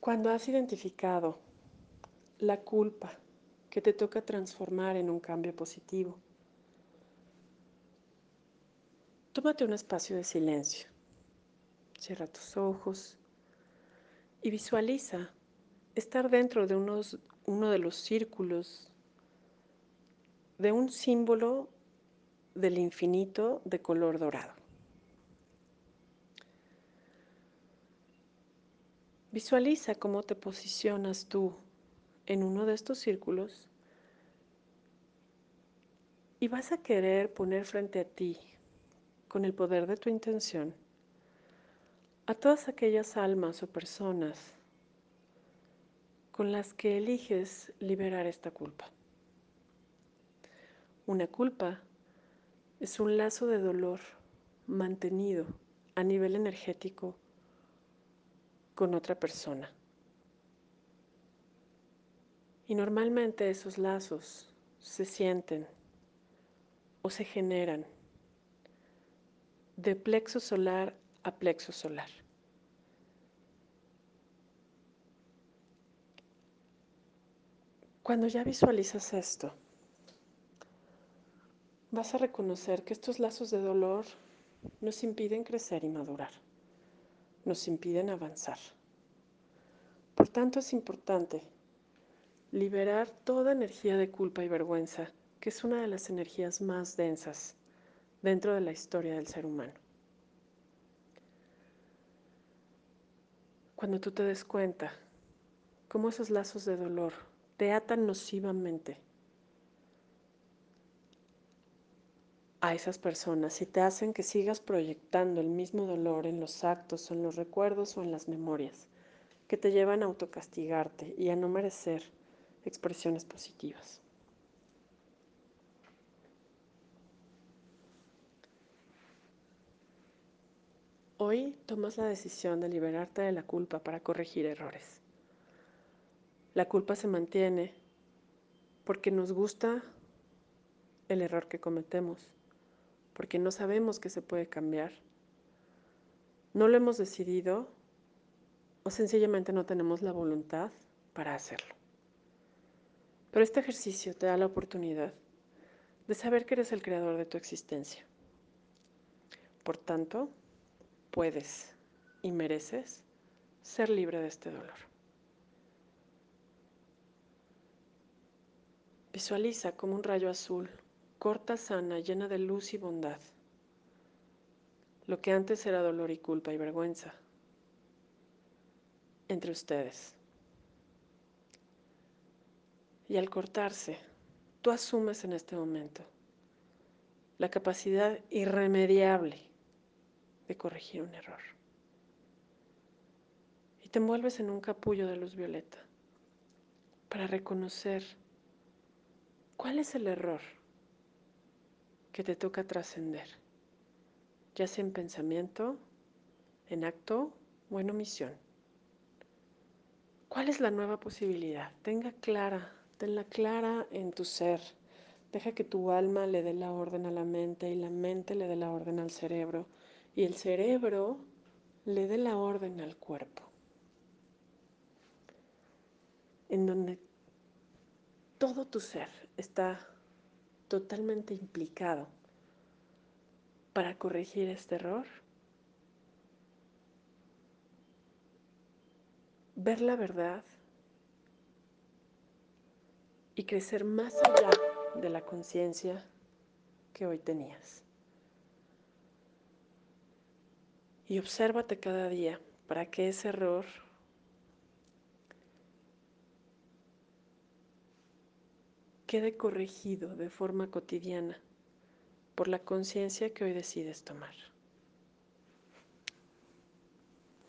Cuando has identificado la culpa que te toca transformar en un cambio positivo, tómate un espacio de silencio. Cierra tus ojos y visualiza estar dentro de unos, uno de los círculos de un símbolo del infinito de color dorado. Visualiza cómo te posicionas tú en uno de estos círculos y vas a querer poner frente a ti, con el poder de tu intención, a todas aquellas almas o personas con las que eliges liberar esta culpa. Una culpa es un lazo de dolor mantenido a nivel energético con otra persona. Y normalmente esos lazos se sienten o se generan de plexo solar a plexo solar. Cuando ya visualizas esto, vas a reconocer que estos lazos de dolor nos impiden crecer y madurar, nos impiden avanzar. Por tanto, es importante liberar toda energía de culpa y vergüenza, que es una de las energías más densas dentro de la historia del ser humano. Cuando tú te des cuenta cómo esos lazos de dolor te atan nocivamente a esas personas y te hacen que sigas proyectando el mismo dolor en los actos, en los recuerdos o en las memorias, que te llevan a autocastigarte y a no merecer expresiones positivas. Hoy tomas la decisión de liberarte de la culpa para corregir errores. La culpa se mantiene porque nos gusta el error que cometemos, porque no sabemos que se puede cambiar, no lo hemos decidido o sencillamente no tenemos la voluntad para hacerlo. Pero este ejercicio te da la oportunidad de saber que eres el creador de tu existencia. Por tanto, puedes y mereces ser libre de este dolor. Visualiza como un rayo azul, corta, sana, llena de luz y bondad, lo que antes era dolor y culpa y vergüenza entre ustedes. Y al cortarse, tú asumes en este momento la capacidad irremediable de corregir un error. Y te envuelves en un capullo de luz violeta para reconocer cuál es el error que te toca trascender, ya sea en pensamiento, en acto o en omisión. ¿Cuál es la nueva posibilidad? Tenga clara, tenla clara en tu ser. Deja que tu alma le dé la orden a la mente y la mente le dé la orden al cerebro y el cerebro le dé la orden al cuerpo, en donde todo tu ser está totalmente implicado para corregir este error, ver la verdad y crecer más allá de la conciencia que hoy tenías. y obsérvate cada día para que ese error quede corregido de forma cotidiana por la conciencia que hoy decides tomar.